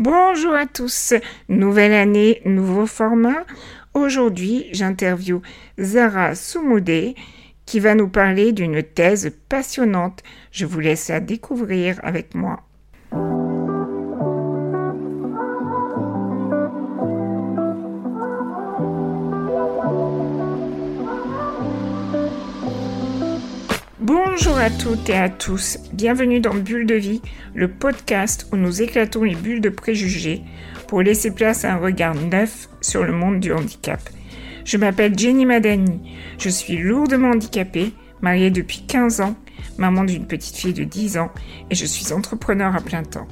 Bonjour à tous, nouvelle année, nouveau format. Aujourd'hui, j'interview Zara Soumoudé qui va nous parler d'une thèse passionnante. Je vous laisse la découvrir avec moi. Bonjour à toutes et à tous, bienvenue dans Bulle de vie, le podcast où nous éclatons les bulles de préjugés pour laisser place à un regard neuf sur le monde du handicap. Je m'appelle Jenny Madani, je suis lourdement handicapée, mariée depuis 15 ans, maman d'une petite fille de 10 ans et je suis entrepreneur à plein temps.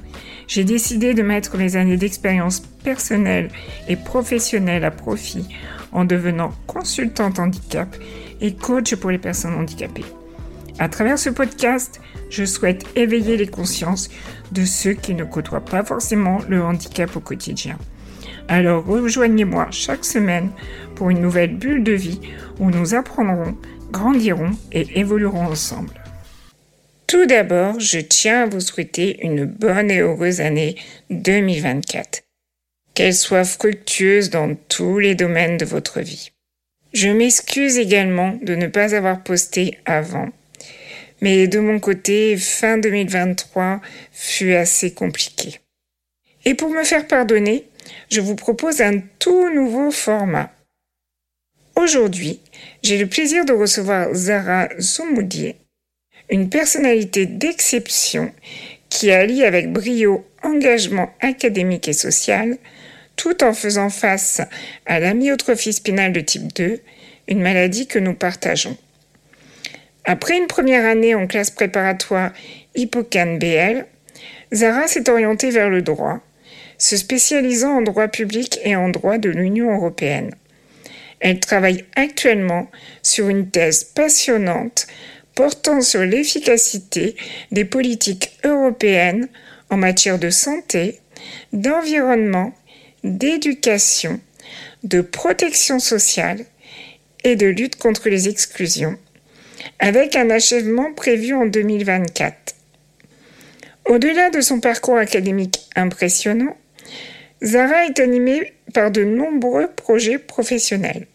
J'ai décidé de mettre mes années d'expérience personnelle et professionnelle à profit en devenant consultante handicap et coach pour les personnes handicapées. À travers ce podcast, je souhaite éveiller les consciences de ceux qui ne côtoient pas forcément le handicap au quotidien. Alors rejoignez-moi chaque semaine pour une nouvelle bulle de vie où nous apprendrons, grandirons et évoluerons ensemble. Tout d'abord, je tiens à vous souhaiter une bonne et heureuse année 2024. Qu'elle soit fructueuse dans tous les domaines de votre vie. Je m'excuse également de ne pas avoir posté avant mais de mon côté, fin 2023 fut assez compliqué. Et pour me faire pardonner, je vous propose un tout nouveau format. Aujourd'hui, j'ai le plaisir de recevoir Zara Zoumoudier, une personnalité d'exception qui allie avec brio engagement académique et social, tout en faisant face à l'amyotrophie spinale de type 2, une maladie que nous partageons. Après une première année en classe préparatoire Hippocane BL, Zara s'est orientée vers le droit, se spécialisant en droit public et en droit de l'Union européenne. Elle travaille actuellement sur une thèse passionnante portant sur l'efficacité des politiques européennes en matière de santé, d'environnement, d'éducation, de protection sociale et de lutte contre les exclusions avec un achèvement prévu en 2024. Au-delà de son parcours académique impressionnant, Zara est animée par de nombreux projets professionnels.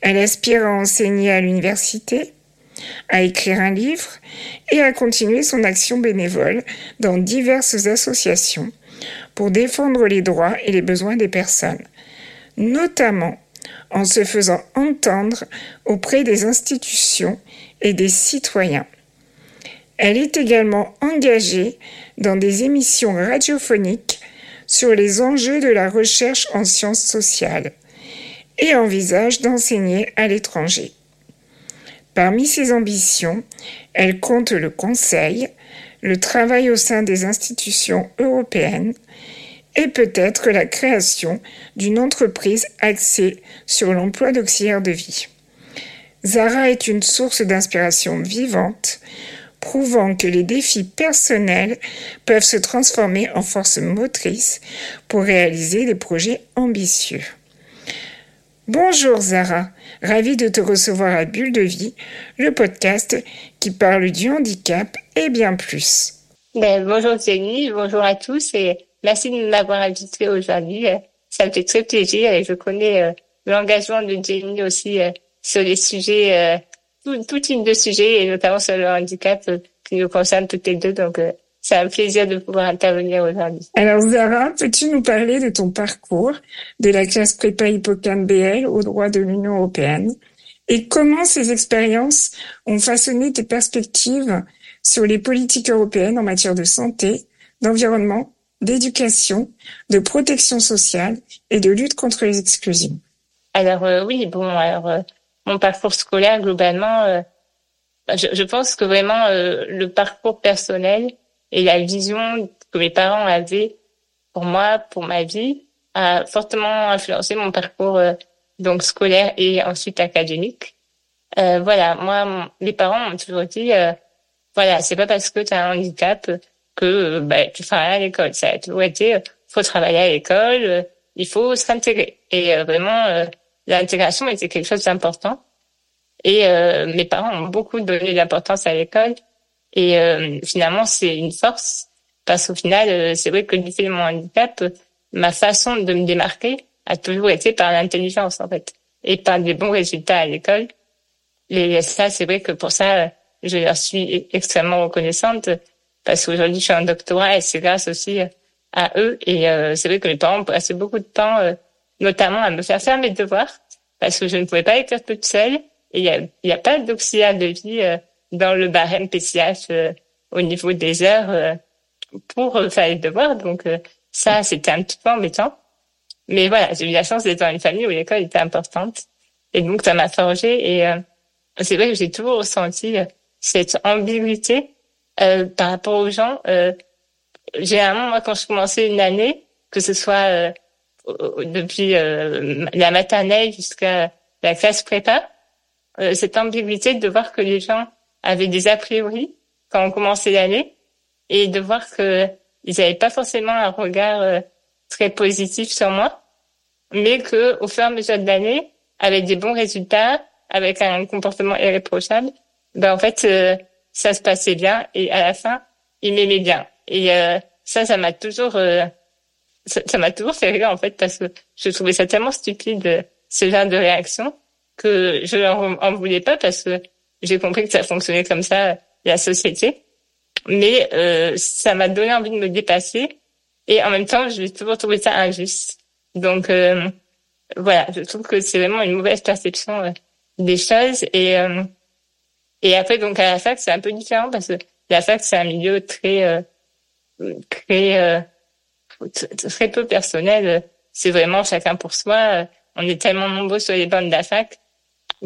Elle aspire à enseigner à l'université, à écrire un livre et à continuer son action bénévole dans diverses associations pour défendre les droits et les besoins des personnes, notamment en se faisant entendre auprès des institutions et des citoyens. Elle est également engagée dans des émissions radiophoniques sur les enjeux de la recherche en sciences sociales et envisage d'enseigner à l'étranger. Parmi ses ambitions, elle compte le conseil, le travail au sein des institutions européennes et peut-être la création d'une entreprise axée sur l'emploi d'auxiliaires de vie. Zara est une source d'inspiration vivante, prouvant que les défis personnels peuvent se transformer en force motrice pour réaliser des projets ambitieux. Bonjour Zara, ravie de te recevoir à Bulle de Vie, le podcast qui parle du handicap et bien plus. Ben, bonjour Jenny, bonjour à tous et merci de m'avoir invité aujourd'hui. Ça me fait très plaisir et je connais euh, l'engagement de Jenny aussi euh, sur les sujets, euh, tout, tout, type de sujets, et notamment sur le handicap euh, qui nous concerne toutes les deux. Donc, euh, c'est un plaisir de pouvoir intervenir aujourd'hui. Alors Zara, peux-tu nous parler de ton parcours de la classe prépa hippocampe BL au droit de l'Union européenne et comment ces expériences ont façonné tes perspectives sur les politiques européennes en matière de santé, d'environnement, d'éducation, de protection sociale et de lutte contre les exclusions. Alors oui, bon, alors mon parcours scolaire globalement, euh, je, je, pense que vraiment euh, le parcours personnel et la vision que mes parents avaient pour moi, pour ma vie, a fortement influencé mon parcours euh, donc scolaire et ensuite académique. voilà, moi, les parents m'ont toujours dit, voilà, c'est pas parce que tu as un handicap que bah, tu rien à l'école. Ça a toujours été, faut travailler à l'école, il faut s'intégrer. Et vraiment l'intégration était quelque chose d'important. Et euh, mes parents ont beaucoup donné d'importance à l'école. Et euh, finalement, c'est une force. Parce qu'au final, c'est vrai que du fait de mon handicap, ma façon de me démarquer a toujours été par l'intelligence, en fait, et par des bons résultats à l'école. Et ça, c'est vrai que pour ça, je leur suis extrêmement reconnaissante parce qu'aujourd'hui, je suis en doctorat et c'est grâce aussi à eux. Et euh, c'est vrai que mes parents passaient beaucoup de temps, euh, notamment à me faire faire mes devoirs parce que je ne pouvais pas écrire toute seule. Et il n'y a, a pas d'auxiliaire de vie euh, dans le barème PCH au niveau des heures pour faire les devoirs. Donc ça, c'était un petit peu embêtant. Mais voilà, j'ai eu la chance d'être dans une famille où l'école était importante. Et donc, ça m'a forgé. Et c'est vrai que j'ai toujours ressenti cette ambiguïté euh, par rapport aux gens. Euh, généralement, moi, quand je commençais une année, que ce soit euh, depuis euh, la maternelle jusqu'à la classe prépa, euh, cette ambiguïté de voir que les gens avaient des a priori quand on commençait l'année et de voir que ils n'avaient pas forcément un regard très positif sur moi, mais que au fur et à mesure de l'année, avec des bons résultats, avec un comportement irréprochable, ben en fait euh, ça se passait bien et à la fin il m'aimait bien. Et euh, ça ça m'a toujours euh, ça m'a toujours fait rire en fait parce que je trouvais ça tellement stupide ce genre de réaction que je leur en voulais pas parce que j'ai compris que ça fonctionnait comme ça la société. Mais ça m'a donné envie de me dépasser et en même temps j'ai toujours trouvé ça injuste. Donc voilà je trouve que c'est vraiment une mauvaise perception des choses et et après, donc à la fac, c'est un peu différent parce que la fac, c'est un milieu très, euh, très, euh, très peu personnel. C'est vraiment chacun pour soi. On est tellement nombreux sur les bancs de la fac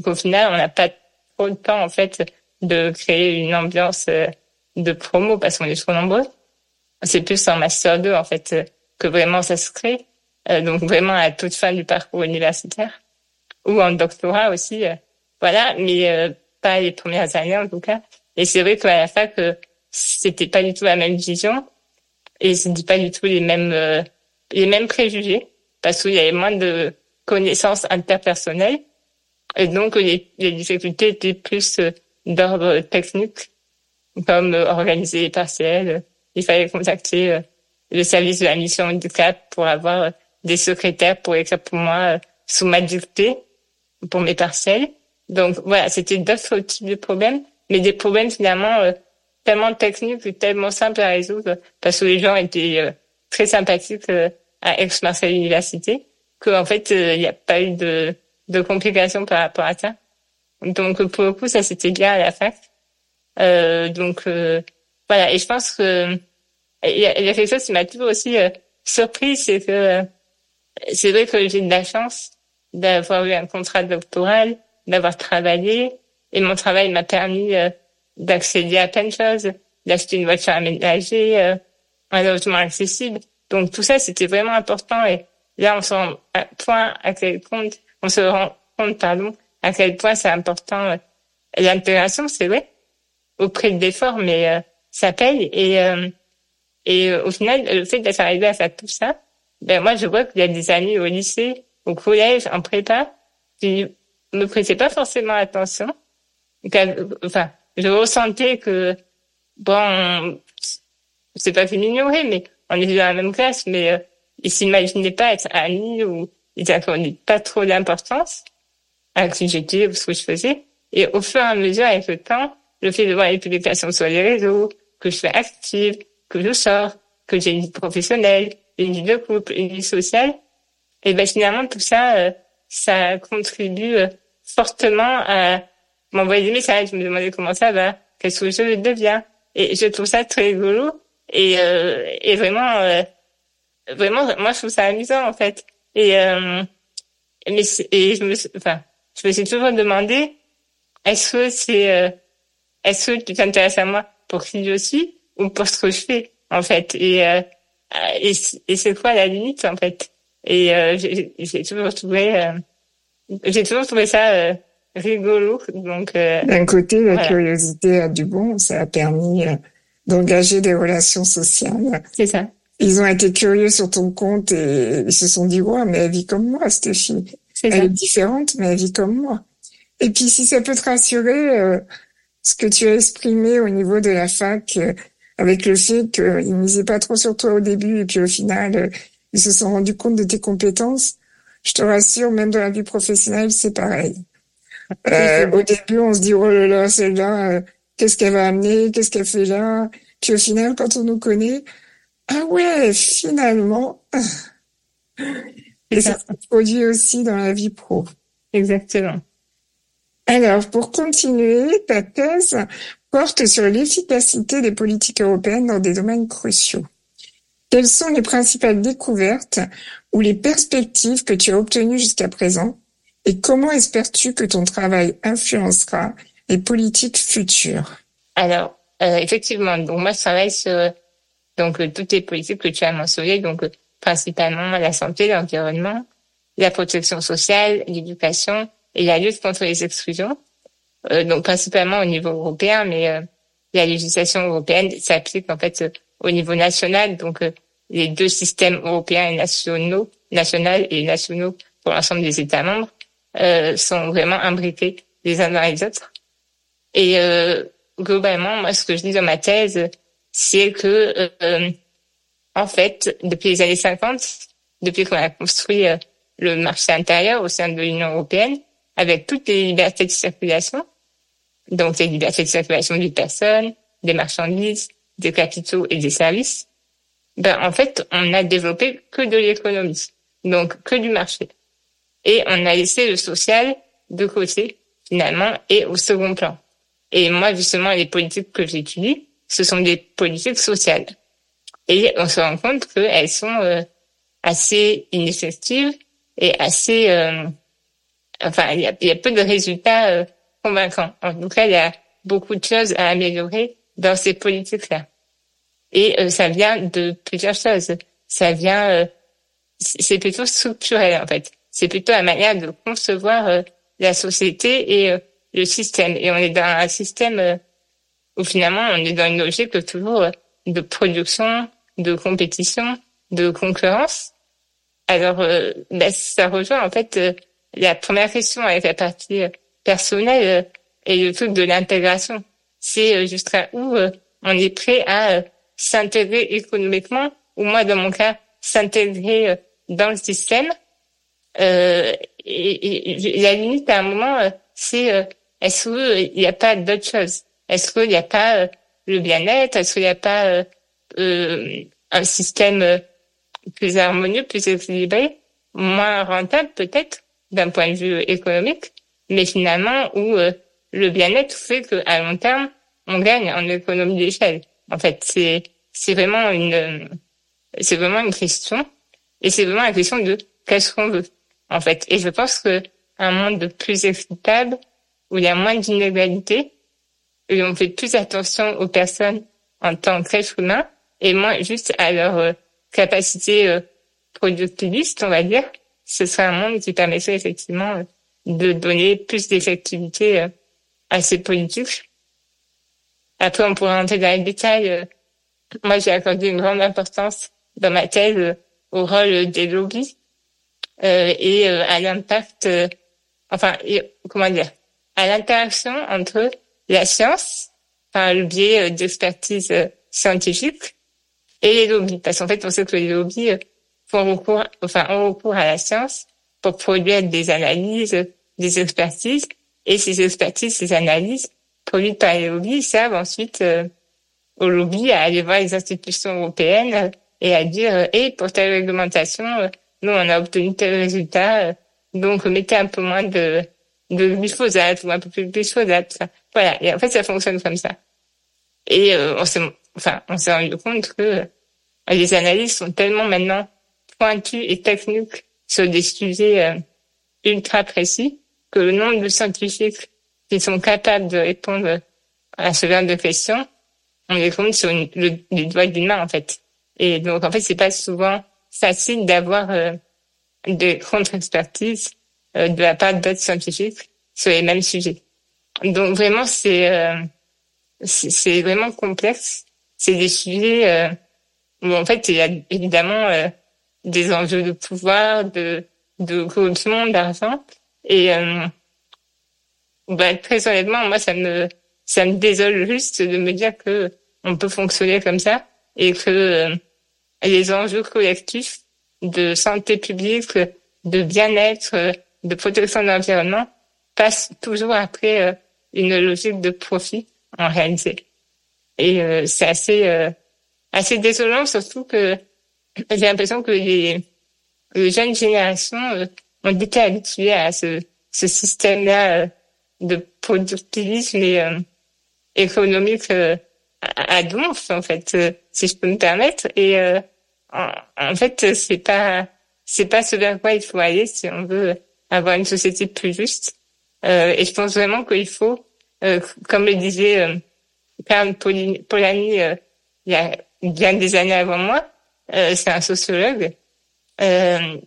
qu'au final, on n'a pas trop de temps en fait de créer une ambiance euh, de promo parce qu'on est trop nombreux. C'est plus en master 2 en fait que vraiment ça se crée. donc vraiment à toute fin du parcours universitaire ou en doctorat aussi. voilà, mais pas les premières années en tout cas. Et c'est vrai qu'à la fac, euh, c'était pas du tout la même vision et c'était pas du tout les mêmes euh, les mêmes préjugés parce qu'il y avait moins de connaissances interpersonnelles et donc les, les difficultés étaient plus euh, d'ordre technique comme organiser les partiels. Il fallait contacter le service de la mission handicap pour avoir des secrétaires pour écrire pour moi sous ma dictée pour mes partiels. Donc voilà, c'était d'autres types de problèmes, mais des problèmes finalement euh, tellement techniques et tellement simples à résoudre parce que les gens étaient euh, très sympathiques euh, à Aix-Marseille Université qu'en fait il n'y a pas eu de, de complications par rapport à ça. Donc pour le coup ça c'était bien à la fac. donc voilà et je pense que il y, a, y a quelque chose qui m'a toujours aussi surpris c'est que c'est vrai que j'ai de la chance d'avoir eu un contrat doctoral d'avoir travaillé et mon travail m'a permis euh, d'accéder à plein de choses, d'acheter une voiture aménagée, euh, un logement accessible. Donc tout ça, c'était vraiment important et là, on se rend point à quel compte, on se rend compte, pardon, à quel point c'est important. Euh, l'intégration, c'est vrai, au prix d'efforts, mais ça paye et et au final, le fait d'être arrivé à faire tout ça, ben moi, je vois qu'il y a des amis au lycée, au collège, en prépa, qui me prêtait pas forcément attention. Enfin, je ressentais que, bon, c'est pas fait m'ignorer, mais on était dans la même classe, mais euh, ils s'imaginaient pas être amis ou ils accordaient pas trop d'importance à qui j'étais ou ce que je faisais. Et au fur et à mesure, avec le temps, le fait de voir les publications sur les réseaux, que je suis active, que je sors, que j'ai une vie professionnelle, une vie de couple, une vie sociale, et ben finalement tout ça, euh, ça contribue euh, fortement à m'envoyer des messages, me demander comment ça va, qu'est-ce que je deviens. Et je trouve ça très rigolo et, euh, et vraiment, euh, vraiment, moi je trouve ça amusant en fait. Et euh, mais et je me, enfin, je me suis toujours demandé, est-ce que c'est, euh, est-ce que tu t'intéresses à moi pour qui je suis ou pour ce que je fais en fait? Et euh, et, et c'est quoi la limite en fait? Et euh, j'ai toujours trouvé j'ai toujours trouvé ça euh, rigolo. Donc, euh, d'un côté, la curiosité a du bon. Ça a permis euh, d'engager des relations sociales. C'est ça. Ils ont été curieux sur ton compte et ils se sont dit, ouais, mais elle vit comme moi, cette fille. Elle est différente, mais elle vit comme moi. Et puis, si ça peut te rassurer, ce que tu as exprimé au niveau de la fac, avec le fait qu'ils misaient pas trop sur toi au début et puis au final, euh, ils se sont rendus compte de tes compétences. Je te rassure, même dans la vie professionnelle, c'est pareil. Euh, au début, on se dit, oh là là, celle-là, euh, qu'est-ce qu'elle va amener, qu'est-ce qu'elle fait là? Puis au final, quand on nous connaît, ah ouais, finalement. Et ça se produit aussi dans la vie pro. Exactement. Alors, pour continuer, ta thèse porte sur l'efficacité des politiques européennes dans des domaines cruciaux. Quelles sont les principales découvertes ou les perspectives que tu as obtenues jusqu'à présent et comment espères-tu que ton travail influencera les politiques futures? Alors, euh, effectivement, donc moi je travaille sur donc toutes les politiques que tu as mentionnées, donc principalement la santé, l'environnement, la protection sociale, l'éducation et la lutte contre les exclusions. Euh, donc principalement au niveau européen, mais euh, la législation européenne s'applique en fait au niveau national, donc euh, les deux systèmes européens et nationaux, national et nationaux pour l'ensemble des États membres, euh, sont vraiment imbriqués les uns dans les autres. Et euh, globalement, moi, ce que je dis dans ma thèse, c'est que, euh, en fait, depuis les années 50, depuis qu'on a construit le marché intérieur au sein de l'Union européenne, avec toutes les libertés de circulation, donc les libertés de circulation des personnes, des marchandises, des capitaux et des services, ben en fait, on a développé que de l'économie, donc que du marché et on a laissé le social de côté finalement et au second plan. Et moi justement les politiques que j'étudie, ce sont des politiques sociales. Et on se rend compte qu'elles sont euh, assez ineffectives et assez, euh, enfin il y a, y a, peu de résultats euh, convaincants. En tout cas, il y a beaucoup de choses à améliorer dans ces politiques-là. Et ça vient de plusieurs choses. Ça vient, c'est plutôt structurel en fait c'est plutôt la manière de concevoir euh, la société et euh, le système. Et on est dans un système euh, où finalement on est dans une logique toujours de production, de compétition, de concurrence. Alors, ben, ça rejoint en fait la première question avec la partie personnelle et le truc de l'intégration. C'est jusqu'à où on est prêt à s'intégrer économiquement, ou moi dans mon cas, s'intégrer dans le système. Euh, et, la limite à un moment, euh, c'est euh, est-ce qu'il n'y a pas d'autre chose? Est-ce qu'il n'y a pas le bien-être? Est-ce qu'il n'y a pas un système plus harmonieux, plus équilibré, moins rentable peut-être d'un point de vue économique, mais finalement où le bien-être fait qu'à long terme, on gagne en économie d'échelle. En fait, c'est c'est vraiment une c'est vraiment une question et c'est vraiment la question de qu'est-ce qu'on veut en fait. Et je pense que un monde plus équitable, où il y a moins d'inégalités, où on fait plus attention aux personnes en tant qu'êtres humains, et moins juste à leur euh, capacité euh, productiviste, on va dire, ce serait un monde qui permettrait effectivement euh, de donner plus d'effectivité à ces politiques. Après, on pourrait entrer dans les détails. Moi, j'ai accordé une grande importance dans ma thèse au rôle des lobbies euh, et euh, à l'impact, euh, enfin, comment dire, à l'interaction entre la science, par le biais d'expertise scientifique, et les lobbies. Parce qu'en fait, on sait que les lobbies font recours, enfin, ont recours à la science pour produire des analyses, des expertises, et ces expertises, ces analyses produites par les lobbies servent ensuite euh, aux lobbies à aller voir les institutions européennes et à dire, et pour telle réglementation, nous, on a obtenu tel résultat, euh, donc mettez un peu moins de, de glyphosate ou un peu plus de glyphosate. Voilà. Et en fait, ça fonctionne comme ça. Et euh, on s'est, enfin, on s'est rendu compte que euh, les analyses sont tellement maintenant pointues et techniques sur des sujets ultra précis que le nombre de scientifiques qui sont capables de répondre à ce genre de questions, on les compte sur une, le, les doigts d'une main en fait. Et donc en fait, c'est pas souvent facile d'avoir euh, des contre-expertises euh, de la part d'autres scientifiques sur les mêmes sujets. Donc vraiment, c'est euh, c'est vraiment complexe. C'est des sujets euh, où en fait, il y a évidemment euh, des enjeux de pouvoir, de de corruption, d'argent. Et bah, très honnêtement, moi, ça me ça me désole juste de me dire que on peut fonctionner comme ça et que les enjeux collectifs de santé publique, de bien-être, de protection de l'environnement passent toujours après une logique de profit en réalité. Et c'est assez assez désolant, surtout que j'ai l'impression que les, les jeunes générations euh, ont été habituées à ce, ce système-là euh, de productivisme et euh, économique à, à donf, en fait, si je peux me permettre. Et en, en, fait, c'est pas c'est pas ce vers quoi il faut aller si on veut avoir une société plus juste. et je pense vraiment qu'il faut, comme le disait Karl Polanyi il y a bien des années avant moi, euh, c'est un sociologue, euh,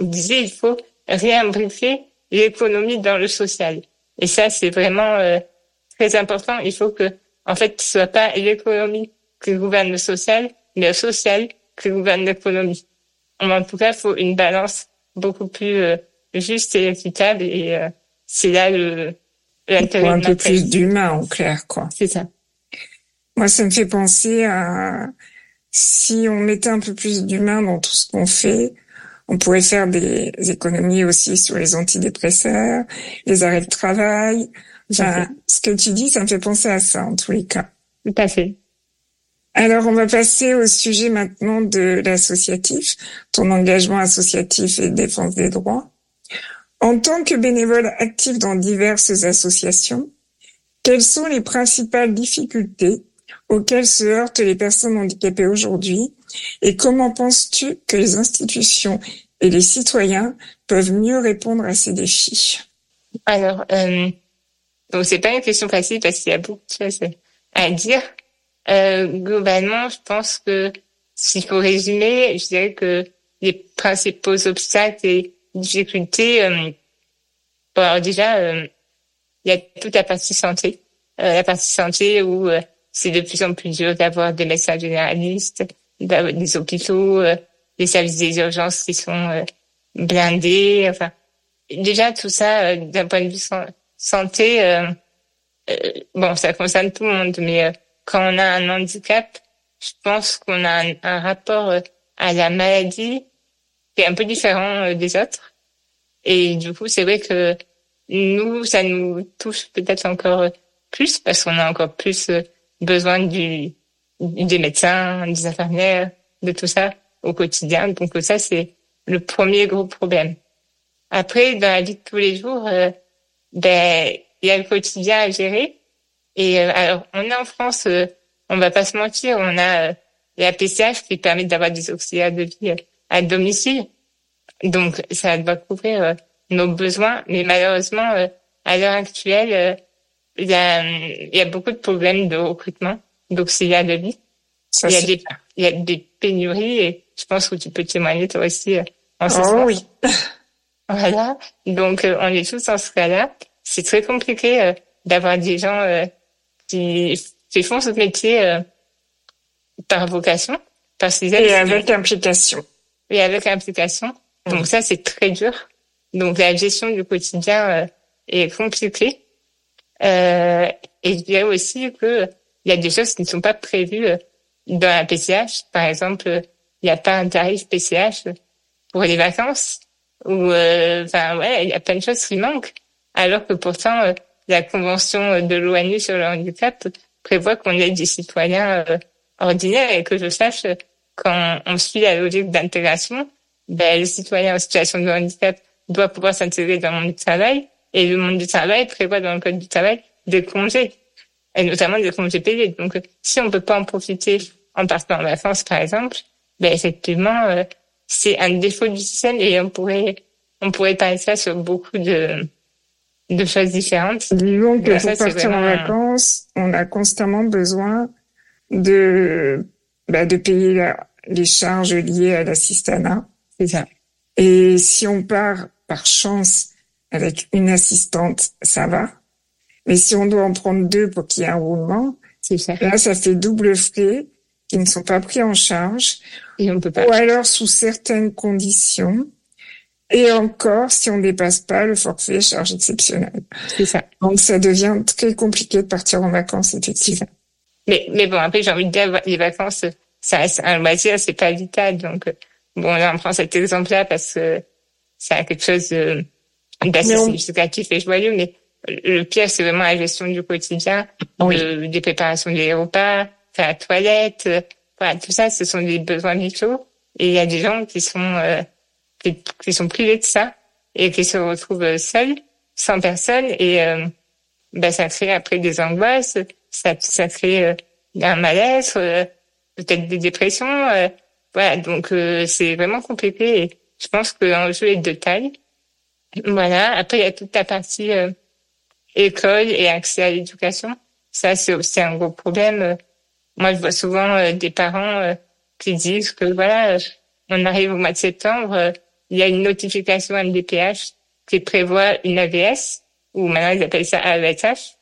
disait il faut réimbriquer l'économie dans le social. Et ça, c'est vraiment euh, très important. Il faut que, en fait, ce soit pas l'économie qui gouverne le social, mais le social qui gouverne l'économie. En tout cas, il faut une balance beaucoup plus euh, juste et équitable. Et euh, c'est là le l'intérêt. Un peu plus d'humain, en clair, quoi. C'est ça. Moi, ça me fait penser à si on mettait un peu plus d'humain dans tout ce qu'on fait, on pourrait faire des économies aussi sur les antidépresseurs, les arrêts de travail. Enfin, ce que tu dis, ça me fait penser à ça en tous les cas. Tout à fait. Alors, on va passer au sujet maintenant de l'associatif, ton engagement associatif et défense des droits. En tant que bénévole actif dans diverses associations, quelles sont les principales difficultés auxquelles se heurtent les personnes handicapées aujourd'hui et comment penses-tu que les institutions et les citoyens peuvent mieux répondre à ces défis? Alors, euh, donc c'est pas une question facile parce qu'il y a beaucoup de choses à dire. Euh, globalement, je pense que s'il faut résumer, je dirais que les principaux obstacles et difficultés, euh, bon, alors déjà, euh, il y a toute la partie santé, euh, la partie santé où euh, c'est de plus en plus dur d'avoir des médecins généralistes, des hôpitaux, euh, des services des urgences qui sont euh, blindés. Enfin, déjà tout ça euh, d'un point de vue santé, bon, ça concerne tout le monde, mais quand on a un handicap, je pense qu'on a un, rapport à la maladie qui est un peu différent des autres. Et du coup, c'est vrai que nous, ça nous touche peut-être encore plus parce qu'on a encore plus besoin du, des médecins, des infirmières, de tout ça au quotidien. Donc ça, c'est le premier gros problème. Après, dans la vie de tous les jours, euh, ben il y a le quotidien à gérer. Et euh, alors, on est en France, euh, on va pas se mentir, on a euh, la PCH qui permet d'avoir des auxiliaires de vie à domicile. Donc, ça doit couvrir nos besoins. Mais malheureusement, à l'heure actuelle, il y a, il y a beaucoup de problèmes de recrutement d'auxiliaires de vie. il y a des, il y a des pénuries et je pense que tu peux témoigner toi aussi euh, en ce oh, oui. voilà. Donc, euh, on est tous dans ce cas-là. C'est très compliqué euh, d'avoir des gens qui, qui font ce métier par vocation. Parce qu'ils et avec implication. Et avec implication. Donc ça, c'est très dur. Donc la gestion du quotidien est compliquée. Euh, et je dirais aussi que il y a des choses qui ne sont pas prévues euh, dans la PCH. Par exemple, il n'y a pas un tarif PCH pour les vacances. Ou, euh, enfin, ouais, il y a plein de choses qui manquent. Alors que pourtant, euh, la convention de l'ONU sur le handicap prévoit qu'on ait des citoyens ordinaires et que je sache, quand on suit la logique d'intégration, ben, le citoyen en situation de handicap doit pouvoir s'intégrer dans le monde du travail et le monde du travail prévoit dans le code du travail des congés, et notamment des congés payés. Donc, si on peut pas en profiter en partant en vacances, par exemple, ben effectivement, euh, c'est un défaut du système et on pourrait, on pourrait parler ça sur beaucoup de, de choses différentes. Disons que pour partir en vacances, on a constamment besoin de, bah, de payer les charges liées à l'assistanat. C'est ça. Et si on part par chance avec une assistante, ça va. Mais si on doit en prendre deux pour qu'il y ait un roulement, là, ça fait double frais qui ne sont pas pris en charge. Et on peut pas. Ou alors sous certaines conditions. Et encore, si on dépasse pas le forfait charge exceptionnelle. C'est ça. Donc, ça devient très compliqué de partir en vacances, effectivement. Mais, mais bon, après, j'ai envie de dire, les vacances, ça reste un loisir, c'est pas vital. Donc, bon, là, on prend cet exemple-là parce que ça a quelque chose d'assez significatif et joyeux, mais le pire, c'est vraiment la gestion du quotidien, des préparations des repas, faire la toilette, voilà, tout ça, ce sont des besoins vitaux. Et il y a des gens qui sont euh, qui, qui, sont privés de ça et qui se retrouvent seuls, sans personne, et euh, ben, ça crée après des angoisses, ça, ça crée euh, un malaise, euh, peut-être des dépressions. voilà, donc c'est vraiment compliqué. Et je pense que l'enjeu est de taille. Voilà. Après, il y a toute la partie école et accès à l'éducation. Ça, c'est aussi un gros problème. Moi, je vois souvent des parents qui disent que voilà, on arrive au mois de septembre, il y a une notification MDPH qui prévoit une AVS, ou maintenant ils appellent ça AVSH.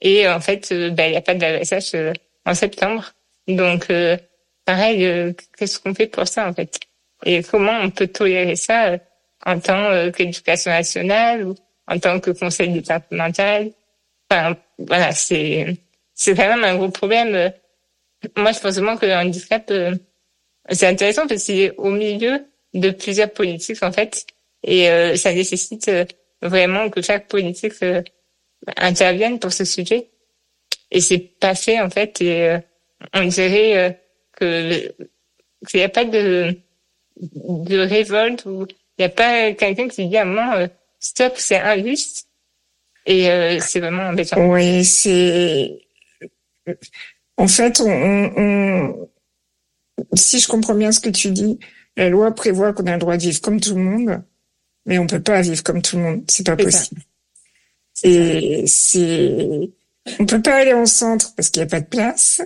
Et en fait, euh, ben, il n'y a pas d'AVSH euh, en septembre. Donc, euh, pareil, qu'est-ce qu'on fait pour ça en fait? Et comment on peut tolérer ça? En tant qu'éducation nationale ou en tant que conseil départemental Enfin, voilà, c'est c'est quand même un gros problème. Moi, je pense vraiment que le handicap, c'est intéressant parce qu'il est au milieu de plusieurs politiques en fait, et euh, ça nécessite euh, vraiment que chaque politique euh, intervienne pour ce sujet. Et c'est pas fait en fait, et on dirait que qu'il n'y a pas de de révolte ou il n'y a pas quelqu'un qui dit à un moment stop, c'est injuste. Et c'est vraiment embêtant. Oui, c'est en fait, on, on, si je comprends bien ce que tu dis, la loi prévoit qu'on a le droit de vivre comme tout le monde, mais on peut pas vivre comme tout le monde. C'est pas possible. Et c'est, on peut pas aller en centre parce qu'il n'y a pas de place.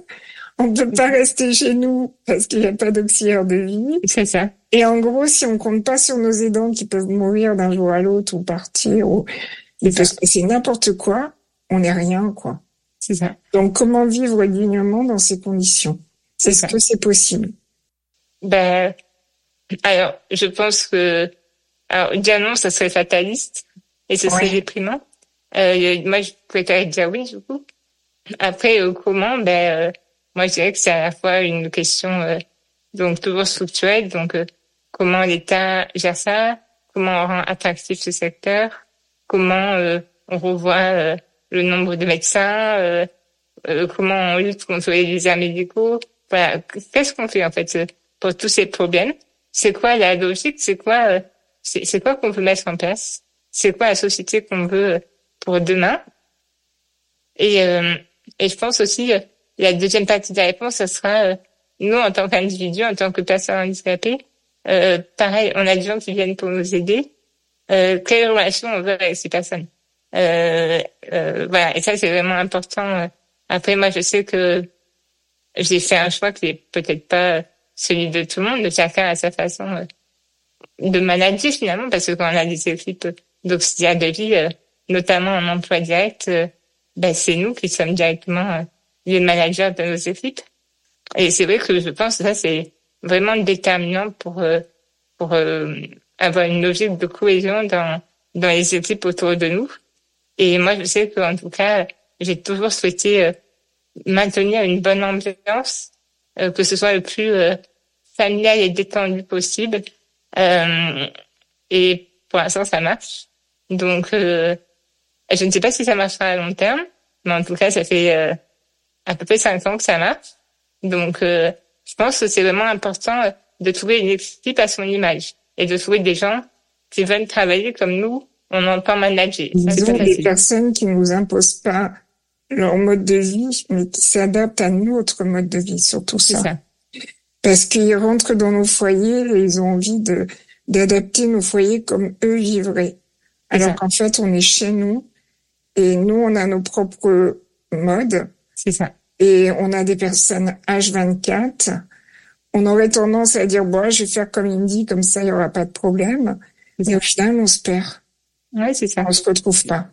On peut pas rester chez nous parce qu'il n'y a pas d'auxiliaire de vie. C'est ça. Et en gros, si on compte pas sur nos aidants qui peuvent mourir d'un jour à l'autre ou partir ou il peut se passer n'importe quoi, on n'est rien, quoi. C'est ça. Donc, comment vivre dignement dans ces conditions? Est-ce que c'est possible? Ben, alors, je pense que, alors, dire non, ça serait fataliste et ce serait déprimant. Euh, moi, je préfère dire oui, du coup. Après, euh, comment, ben, euh, moi, je dirais que c'est à la fois une question, euh, donc, toujours structurelle. Donc, comment l'État gère ça? Comment on rend attractif ce secteur? Comment on revoit le nombre de médecins? comment on lutte contre les déserts médicaux? Voilà. Qu'est-ce qu'on fait, en fait, pour tous ces problèmes? c'est quoi la logique, c'est quoi, euh, c'est quoi qu'on veut mettre en place, c'est quoi la société qu'on veut euh, pour demain? Et, euh, et je pense aussi, la deuxième partie de la réponse, ce sera nous en tant qu'individus, en tant que personnes handicapées. Euh, pareil, on a des gens qui viennent pour nous aider. Euh, quelle relation on veut avec ces personnes? Euh, Voilà, et ça c'est vraiment important. Après, moi, je sais que j'ai fait un choix qui est peut-être pas celui de tout le monde, de chacun à sa façon euh, de manager finalement, parce que quand on a des équipes d'auxiliaires de vie, euh, notamment en emploi direct, euh, ben, c'est nous qui sommes directement les managers de nos équipes. Et c'est vrai que je pense que ça, c'est vraiment déterminant pour, pour avoir une logique de cohésion dans, dans les équipes autour de nous. Et moi, je sais qu'en tout cas, j'ai toujours souhaité maintenir une bonne ambiance euh, que ce soit le plus euh, familial et détendu possible. Euh, et pour l'instant, ça marche. Donc, je ne sais pas si ça marchera à long terme, mais en tout cas, ça fait à peu près cinq ans que ça marche. Donc, je pense que c'est vraiment important de trouver une équipe à son image et de trouver des gens qui veulent travailler comme nous, on entend manager. Ça, des personnes qui ne nous imposent pas leur mode de vie, mais qui s'adaptent à notre mode de vie, surtout ça. ça. Parce qu'ils rentrent dans nos foyers et ils ont envie de d'adapter nos foyers comme eux vivraient. Alors qu'en fait, on est chez nous et nous, on a nos propres modes. C'est ça. Et on a des personnes H24. On aurait tendance à dire, bon, je vais faire comme il me dit, comme ça, il y aura pas de problème. Et au final, on se perd. Ouais, c'est ça. On se retrouve pas.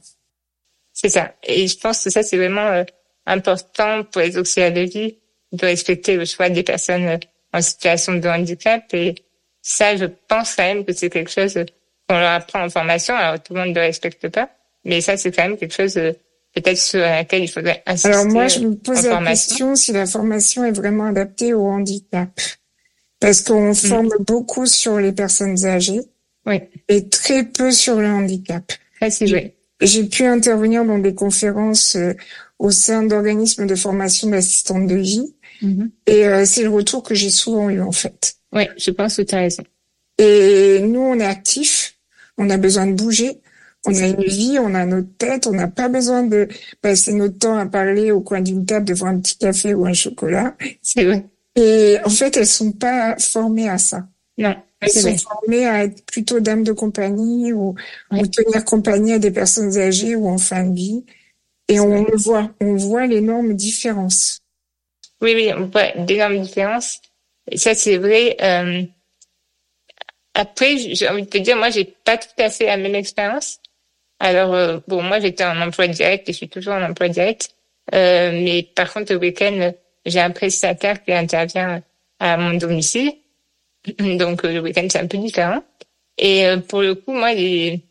C'est ça. Et je pense que ça, c'est vraiment euh, important pour les auxiliaires de vie de respecter le choix des personnes euh, en situation de handicap. Et ça, je pense quand même que c'est quelque chose qu'on leur apprend en formation. Alors, tout le monde ne le respecte pas. Mais ça, c'est quand même quelque chose peut-être sur laquelle il faudrait insister. Alors moi, je me pose la question si la formation est vraiment adaptée au handicap. Parce qu'on mm. forme beaucoup sur les personnes âgées oui. et très peu sur le handicap. c'est vrai. J'ai pu intervenir dans des conférences euh, au sein d'organismes de formation d'assistantes de vie. Mm-hmm. Et euh, c'est le retour que j'ai souvent eu en fait. Oui, je pense que tu as raison. Et nous, on est actifs, on a besoin de bouger, on a une vie, on a notre tête, on n'a pas besoin de passer notre temps à parler au coin d'une table devant un petit café ou un chocolat. C'est vrai. Et en fait, elles sont pas formées à ça. Non. Elles sont formées à être plutôt dames de compagnie ou, ou, tenir compagnie à des personnes âgées ou en fin de vie. Et on le voit, on voit l'énorme différence. Oui, oui, on voit d'énormes différences. Et ça, c'est vrai. Euh, après, j'ai envie de te dire, moi, j'ai pas tout à fait la même expérience. Alors, euh, bon, moi, j'étais en emploi direct et je suis toujours en emploi direct. Euh, mais par contre, le week-end, j'ai un prestataire qui intervient à mon domicile. Donc, euh, le week-end, c'est un peu différent. Et euh, pour le coup, moi, les...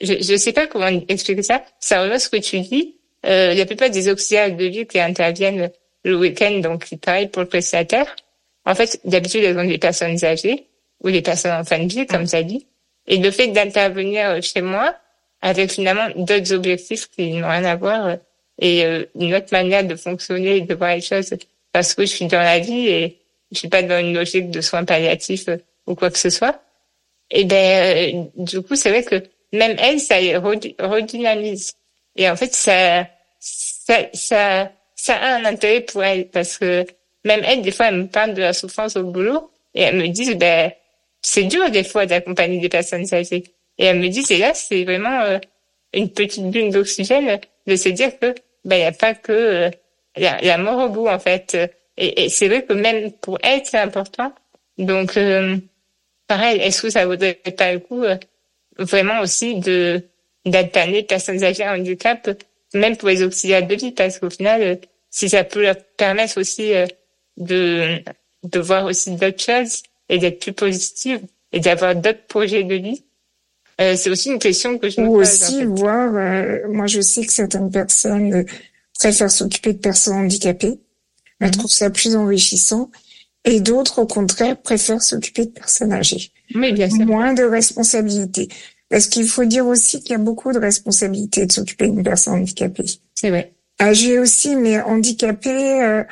je ne sais pas comment expliquer ça. Ça rejoint ce que tu dis. Euh, la plupart des auxiliaires de vie qui interviennent le week-end, donc qui travaillent pour le prestataire, en fait, d'habitude, elles ont des personnes âgées ou des personnes en fin de vie, comme ça dit. Et le fait d'intervenir chez moi, avec finalement d'autres objectifs qui n'ont rien à voir et euh, une autre manière de fonctionner, de voir les choses, parce que je suis dans la vie et je suis pas dans une logique de soins palliatifs euh, ou quoi que ce soit. Et ben, euh, du coup, c'est vrai que même elle, ça redynamise. Et en fait, ça, ça, ça, ça a un intérêt pour elle parce que même elle, des fois, elle me parle de la souffrance au boulot et elle me dit, ben, c'est dur des fois d'accompagner des personnes âgées. Et elle me dit, c'est là, c'est vraiment euh, une petite bulle d'oxygène de se dire que ben il y a pas que euh, la, mort au bout en fait. Et, et c'est vrai que même pour elle c'est important. Donc euh, pareil, est-ce que ça vaudrait pas le coup euh, vraiment aussi de d'alterner personnes âgées en handicap, même pour les auxiliaires de vie, parce qu'au final, si ça peut leur permettre aussi de de voir aussi d'autres choses et d'être plus positive et d'avoir d'autres projets de vie, euh, c'est aussi une question que je me Ou aussi voir, euh, moi je sais que certaines personnes euh, préfèrent s'occuper de personnes handicapées, elles mhm. trouvent ça plus enrichissant, et d'autres au contraire préfèrent s'occuper de personnes âgées. Mais bien sûr. Moins de responsabilités. Parce qu'il faut dire aussi qu'il y a beaucoup de responsabilités de s'occuper d'une personne handicapée. C'est vrai. Âgée aussi, mais handicapée,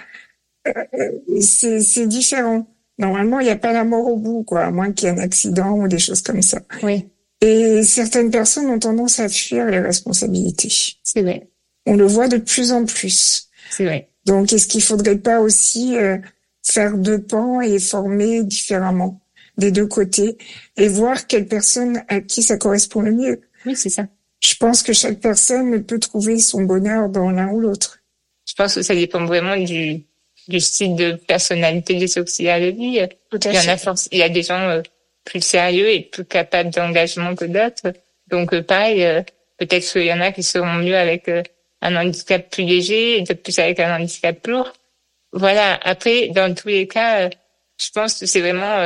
c'est différent. Normalement, il n'y a pas la mort au bout, quoi, à moins qu'il y ait un accident ou des choses comme ça. Oui. Et certaines personnes ont tendance à fuir les responsabilités. C'est vrai. On le voit de plus en plus. C'est vrai. Donc, est-ce qu'il faudrait pas aussi euh, faire deux pans et former différemment des deux côtés et voir quelle personne à qui ça correspond le mieux? Oui, c'est ça. Je pense que chaque personne peut trouver son bonheur dans l'un ou l'autre. Je pense que ça dépend vraiment du, du style de personnalité des auxiliaires de vie. il y en a il y a des gens euh, plus sérieux et plus capable d'engagement que d'autres. Donc euh, pareil, euh, peut-être qu'il y en a qui seront mieux avec euh, un handicap plus léger et d'autres plus avec un handicap lourd. Voilà. Après, dans tous les cas, je pense que c'est vraiment,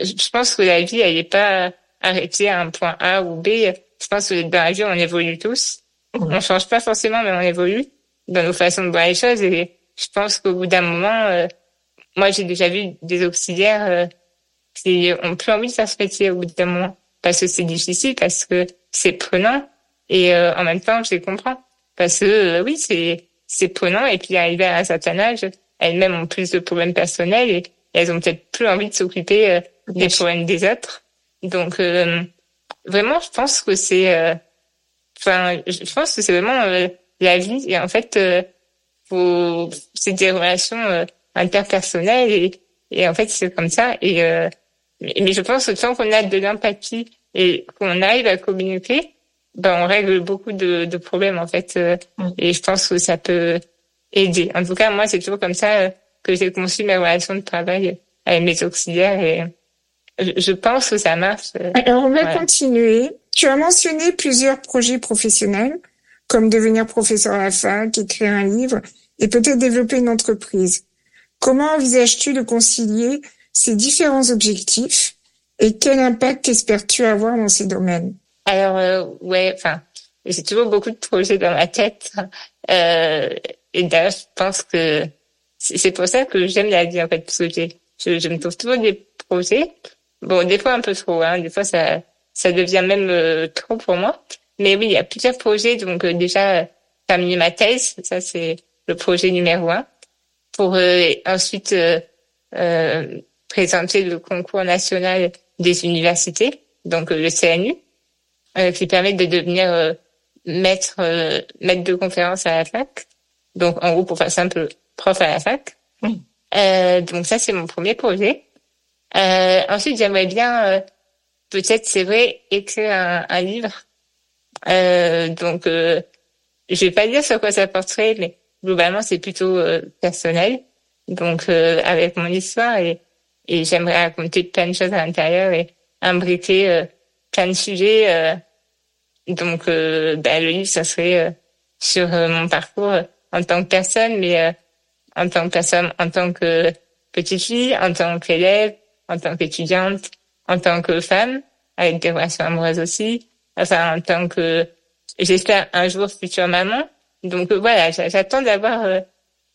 je pense que la vie, elle n'est pas arrêtée à un point A ou B. Je pense que dans la vie, on évolue tous. On change pas forcément, mais on évolue dans nos façons de voir les choses. Et je pense qu'au bout d'un moment, moi, j'ai déjà vu des auxiliaires qui ont plus envie de faire ce métier au bout d'un moment. Parce que c'est difficile, parce que c'est prenant. Et euh, en même temps je les comprends. Parce que euh, oui c'est c'est prenant. Et puis arrivé à un certain âge elles-mêmes ont plus de problèmes personnels et, elles ont peut-être plus envie de s'occuper euh, des problèmes des autres. Donc vraiment je pense que c'est enfin je pense que c'est vraiment la vie. Et en fait c'est des relations interpersonnelles et et en fait c'est comme ça. Et mais je pense que tant qu'on a de l'empathie et qu'on arrive à communiquer, ben on règle beaucoup de, de problèmes en fait. Euh, mm. Et je pense que ça peut aider. En tout cas, moi, c'est toujours comme ça euh, que j'ai conçu mes relations de travail avec mes auxiliaires et je pense que ça marche. Euh, Alors, on va continuer. Tu as mentionné plusieurs projets professionnels, comme devenir professeur à la fac, écrire un livre et peut-être développer une entreprise. Comment envisages-tu de concilier ces différents objectifs et quel impact espères-tu avoir dans ces domaines? Alors, euh, ouais, enfin, j'ai toujours beaucoup de projets dans ma tête. Euh, et d'ailleurs, je pense que c'est pour ça que j'aime la vie, en fait, parce que je, je me trouve toujours des projets. Bon, des fois un peu trop, hein. Des fois, ça, ça devient même euh, trop pour moi. Mais oui, il y a plusieurs projets. Donc, euh, déjà, terminer ma thèse. Ça, c'est le projet numéro un. Pour euh, ensuite présenter le concours national des universités, donc le CNU, qui permet de devenir maître, maître de conférence à la fac. Donc, en gros, pour faire simple, prof à la fac. Euh, donc ça, c'est mon premier projet. Euh, ensuite, j'aimerais bien, euh, peut-être, c'est vrai, écrire un, un livre. Euh, donc, euh, je vais pas dire sur quoi ça porterait, mais globalement, c'est plutôt euh, personnel. Donc, avec mon histoire et, et j'aimerais raconter plein de choses à l'intérieur et imbriquer plein de sujets. donc, ben, le livre, ça serait sur mon parcours en tant que personne, mais en tant que personne, en tant que petite fille, en tant qu'élève, en tant qu'étudiante, en tant que femme, avec des relations amoureuses aussi, enfin en tant que, j'espère un jour future maman. Donc euh, voilà, j'attends d'avoir euh,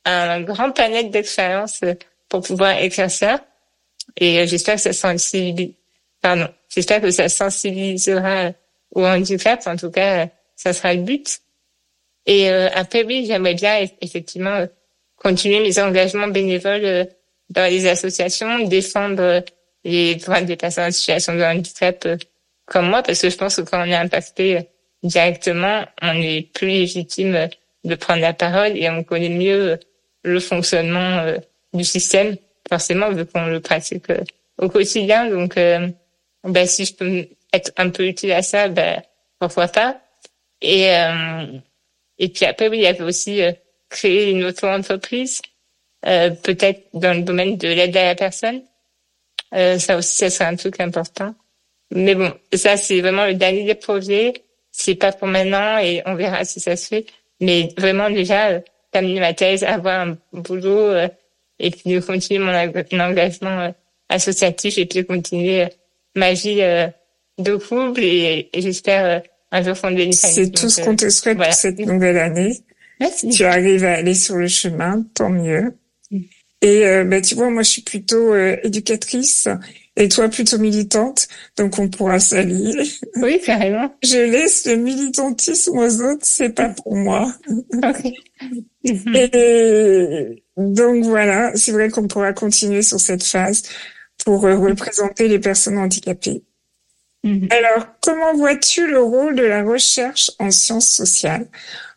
un grand panel d'expériences euh, pour pouvoir écrire ça. Et j'espère que ça sensibilisera, pardon, j'espère que ça sensibilisera au handicap. En tout cas, ça sera le but. Et après, oui, j'aimerais bien effectivement continuer mes engagements bénévoles dans les associations, défendre les droits des personnes en situation de handicap euh, comme moi, parce que je pense que quand on est impacté euh, directement, on est plus légitime de prendre la parole et on connaît mieux euh, le fonctionnement du système, forcément, vu qu'on le pratique au quotidien. Donc, ben, si je peux être un peu utile à ça, ben, pourquoi pas. Et, et puis après, oui, il y avait aussi créer une auto-entreprise euh, peut-être dans le domaine de l'aide à la personne. Euh, ça aussi, ça serait un truc important. Mais bon, ça, c'est vraiment le dernier des projets. C'est pas pour maintenant et on verra si ça se fait. Mais vraiment, déjà, euh, terminer ma thèse, avoir un boulot euh, et puis continuer mon, engagement euh, associatif et puis continuer ma vie de couple et, j'espère un jour fonder une famille. C'est tout ce qu'on te souhaite pour cette nouvelle année. Si tu arrives à aller sur le chemin, tant mieux. Et euh, bah, tu vois, moi, je suis plutôt euh, éducatrice et toi plutôt militante, donc on pourra s'allier. Oui, carrément. Je laisse le militantisme aux autres, c'est pas pour moi. et donc voilà, c'est vrai qu'on pourra continuer sur cette phase pour euh, représenter les personnes handicapées. Mhm. Alors, comment vois-tu le rôle de la recherche en sciences sociales,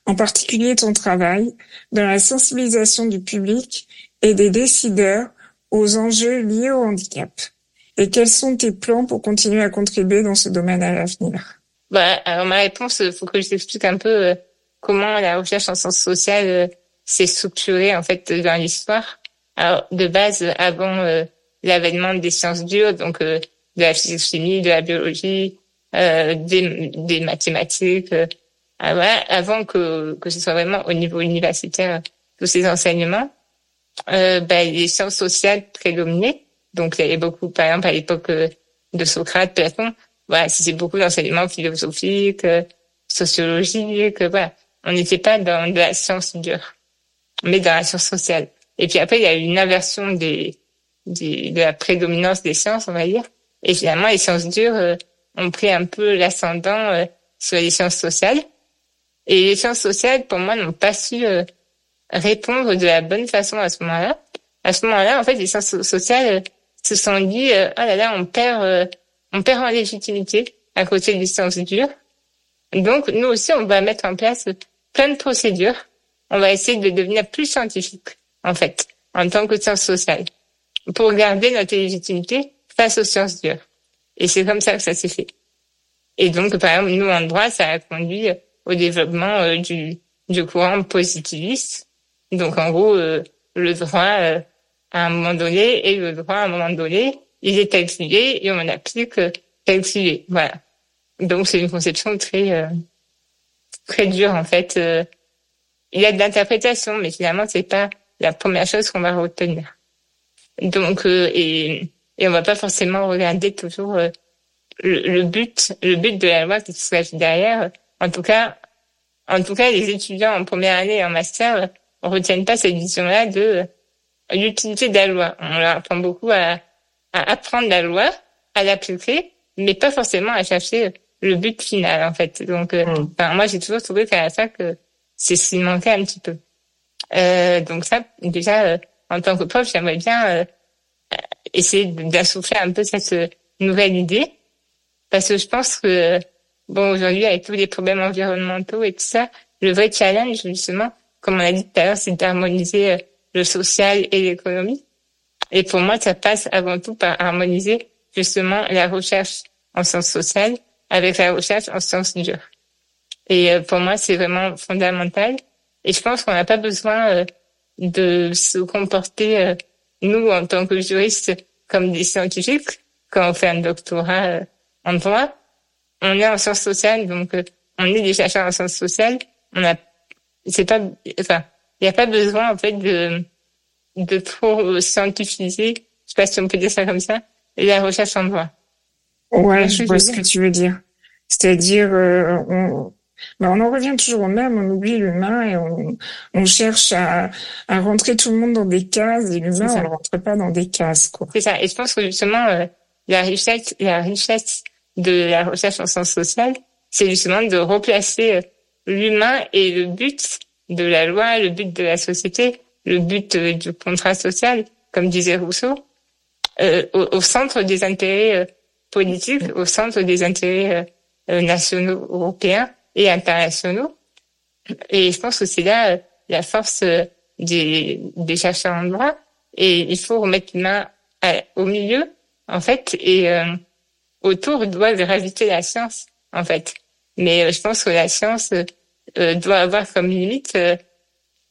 en particulier ton travail, dans la sensibilisation du public et des décideurs aux enjeux liés au handicap? Et quels sont tes plans pour continuer à contribuer dans ce domaine à l'avenir? Bah, Alors ma réponse, il faut que je t'explique un peu euh, comment la recherche en sciences sociales euh, s'est structurée en fait dans l'histoire. Alors de base, avant euh, l'avènement des sciences dures, donc de la physique-chimie, de la biologie, des, des, mathématiques, avant que, que ce soit vraiment au niveau universitaire tous ces enseignements, euh, ben, les sciences sociales prédominaient. Donc, il y avait beaucoup, par exemple, à l'époque euh, de Socrate, Platon, voilà, c'était beaucoup d'enseignements philosophiques, euh, sociologiques, voilà. On n'était pas dans de la science dure, mais dans la science sociale. Et puis après, il y a eu une inversion des, des, de la prédominance des sciences, on va dire. Et finalement, les sciences dures euh, ont pris un peu l'ascendant euh, sur les sciences sociales. Et les sciences sociales, pour moi, n'ont pas su répondre de la bonne façon à ce moment-là. À ce moment-là, en fait, les sciences sociales euh, se sont dit, euh, oh là là, on perd, euh, on perd en légitimité à côté des sciences dures. Donc, nous aussi, on va mettre en place plein de procédures. On va essayer de devenir plus scientifique, en fait, en tant que sciences sociales, pour garder notre légitimité face aux sciences dures. Et c'est comme ça que ça s'est fait. Et donc, par exemple, nous, en droit, ça a conduit au développement du, du courant positiviste, donc en gros, euh, le droit euh, à un moment donné et le droit à un moment donné, il est calculé et on applique euh, calculé. Voilà. Donc c'est une conception très euh, très dure en fait. il y a de l'interprétation, mais finalement c'est pas la première chose qu'on va retenir. Donc et et on va pas forcément regarder toujours le, le, but le but de la loi qui se cache derrière. En tout cas, en tout cas, les étudiants en première année et en master ne retiennent pas cette vision-là de l'utilité de la loi. On leur apprend beaucoup à, à apprendre la loi, à l'appliquer, mais pas forcément à chercher le but final, en fait. Donc, euh, mm. moi, j'ai toujours trouvé qu'à la fac, c'est ce qui manquait un petit peu. Euh, donc ça, déjà, euh, en tant que prof, j'aimerais bien euh, essayer d'assouffler un peu cette nouvelle idée, parce que je pense que, bon, aujourd'hui, avec tous les problèmes environnementaux et tout ça, le vrai challenge, justement, comme on a dit tout à l'heure, c'est d'harmoniser le social et l'économie. Et pour moi, ça passe avant tout par harmoniser justement la recherche en sciences sociales avec la recherche en sciences dures. Et pour moi, c'est vraiment fondamental. Et je pense qu'on n'a pas besoin euh, de se comporter, euh, nous, en tant que juristes, comme des scientifiques, quand on fait un doctorat euh, en droit. On est en sciences sociales, donc on est des chercheurs en sciences sociales. On a, c'est pas, enfin, il n'y a pas besoin en fait de de trop scientifiser, je sais pas si on peut dire ça comme ça, et la recherche en droit. Ouais, je vois ce que tu veux dire. C'est-à-dire, on, ben, on en revient toujours au même, on oublie l'humain et on, on cherche à, à, rentrer tout le monde dans des cases et l'humain, on ne rentre pas dans des cases. Quoi. C'est ça. Et je pense que justement, euh, la richesse, la richesse de la recherche en sciences sociales, c'est justement de replacer euh, l'humain et le but de la loi, le but de la société, le but euh, du contrat social, comme disait Rousseau, euh, au, au, centre des intérêts politiques, au centre des intérêts nationaux européens et internationaux. Et je pense que c'est là la force des, des chercheurs en droit. Et il faut remettre l'humain au milieu, en fait, et euh, autour doit graviter la science, en fait. Mais euh, je pense que la science euh, doit avoir comme limite euh,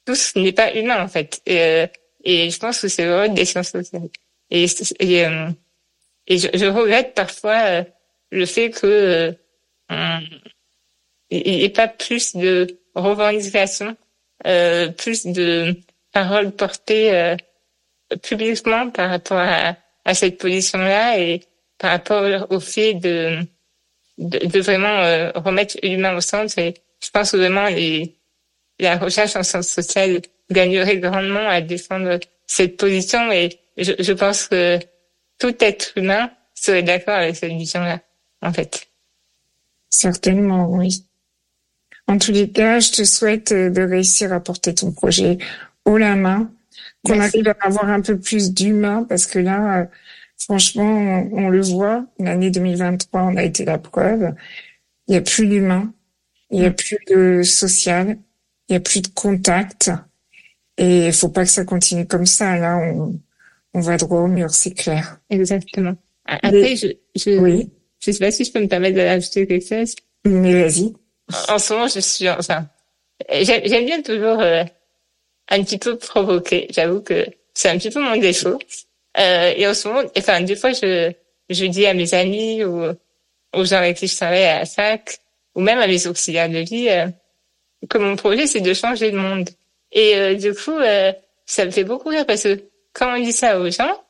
tout ce n'est pas humain, en fait. Et, et je pense que c'est le rôle des sciences sociales. Et, et, et je, regrette parfois le fait que et, pas plus de revendications, euh, plus de paroles portées euh, publiquement par rapport à, à cette position-là et par rapport au fait de, de, vraiment euh, remettre l'humain au centre. Et je pense que vraiment les, la recherche en sciences sociales gagnerait grandement à défendre cette position et je, je pense que tout être humain serait d'accord avec cette vision-là, en fait. Certainement, oui. En tous les cas, je te souhaite euh, de réussir à porter ton projet haut la main, qu'on arrive à avoir un peu plus d'humain, parce que là, euh, franchement, on, le voit, l'année 2023, on a été la preuve. Il n'y a plus d'humain, il n'y a plus de social, il n'y a plus de contact. Et il faut pas que ça continue comme ça. Là, on, on va droit au mur, c'est clair. Exactement. Après, je, je, oui. je sais pas si je peux me permettre d'ajouter quelque chose. Mais vas-y en ce moment, je suis, enfin, j'aime bien toujours euh, un petit peu provoquer. J'avoue que c'est un petit peu mon défaut. Euh, et en ce moment, enfin, des fois, je, je dis à mes amis ou aux gens avec qui je travaille à la fac, ou même à mes auxiliaires de vie, euh, que mon projet, c'est de changer le monde. Et euh, du coup, euh, ça me fait beaucoup rire parce que quand on dit ça aux gens,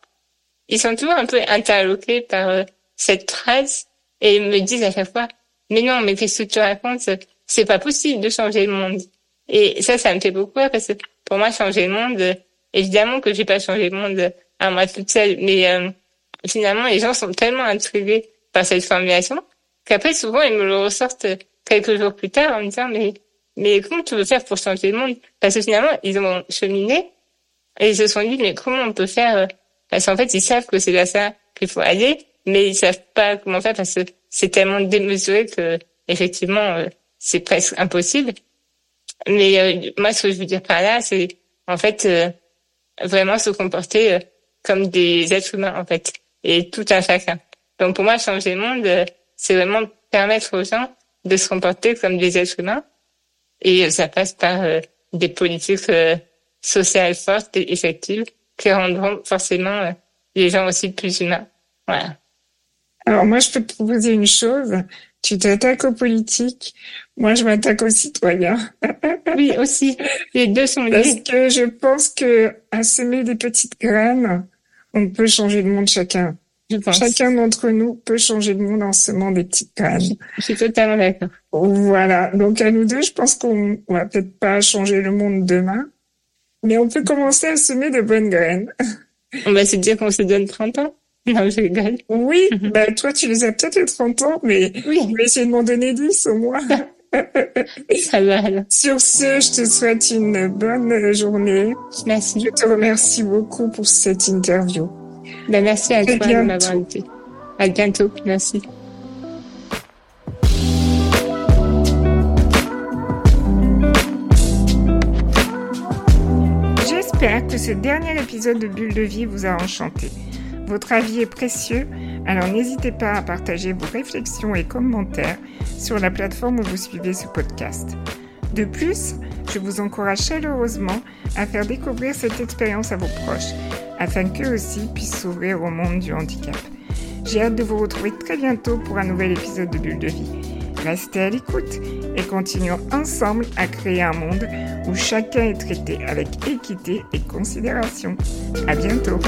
ils sont toujours un peu interloqués par cette phrase et ils me disent à chaque fois, mais non, mais qu'est-ce que tu racontes? C'est pas possible de changer le monde. Et ça, ça me fait beaucoup rire parce que pour moi, changer le monde, évidemment que j'ai pas changé le monde à moi toute seule, mais euh, finalement, les gens sont tellement intrigués par cette formulation qu'après, souvent, ils me le ressortent quelques jours plus tard en me disant, mais, mais comment tu veux faire pour changer le monde? Parce que finalement, ils ont cheminé et ils se sont dit, mais comment on peut faire? Parce qu'en fait, ils savent que c'est là ça qu'il faut aller, mais ils savent pas comment faire parce que c'est tellement démesuré que effectivement euh, c'est presque impossible. Mais euh, moi, ce que je veux dire par là, c'est en fait euh, vraiment se comporter comme des êtres humains en fait, et tout à chacun. Donc pour moi, changer le monde, c'est vraiment permettre aux gens de se comporter comme des êtres humains, et ça passe par des politiques sociales fortes et effectives qui rendront forcément les gens aussi plus humains. Voilà. Alors moi, je peux te proposer une chose. Tu t'attaques aux politiques. Moi, je m'attaque aux citoyens. oui, aussi. Les deux sont liés. Parce que je pense que à semer des petites graines, on peut changer le monde chacun. Chacun d'entre nous peut changer le monde en semant des petites graines. Je suis totalement d'accord. Voilà. Donc, à nous deux, je pense qu'on va peut-être pas changer le monde demain, mais on peut commencer à semer de bonnes graines. On va se dire qu'on se donne 30 ans. Non, je rigole. Oui, bah, toi, tu les as peut-être les 30 ans, mais oui. je vais essayer de m'en donner 10 au moins. Ça va alors. Sur ce, je te souhaite une bonne journée. Merci. Je te remercie beaucoup pour cette interview. Ben, merci à toi de m'avoir invité. À bientôt. Merci. J'espère que ce dernier épisode de Bulle de vie vous a enchanté. Votre avis est précieux, alors n'hésitez pas à partager vos réflexions et commentaires sur la plateforme où vous suivez ce podcast. De plus, je vous encourage chaleureusement à faire découvrir cette expérience à vos proches, afin qu'eux aussi puissent s'ouvrir au monde du handicap. J'ai hâte de vous retrouver très bientôt pour un nouvel épisode de Bulle de vie. Restez à l'écoute et continuons ensemble à créer un monde où chacun est traité avec équité et considération. À bientôt!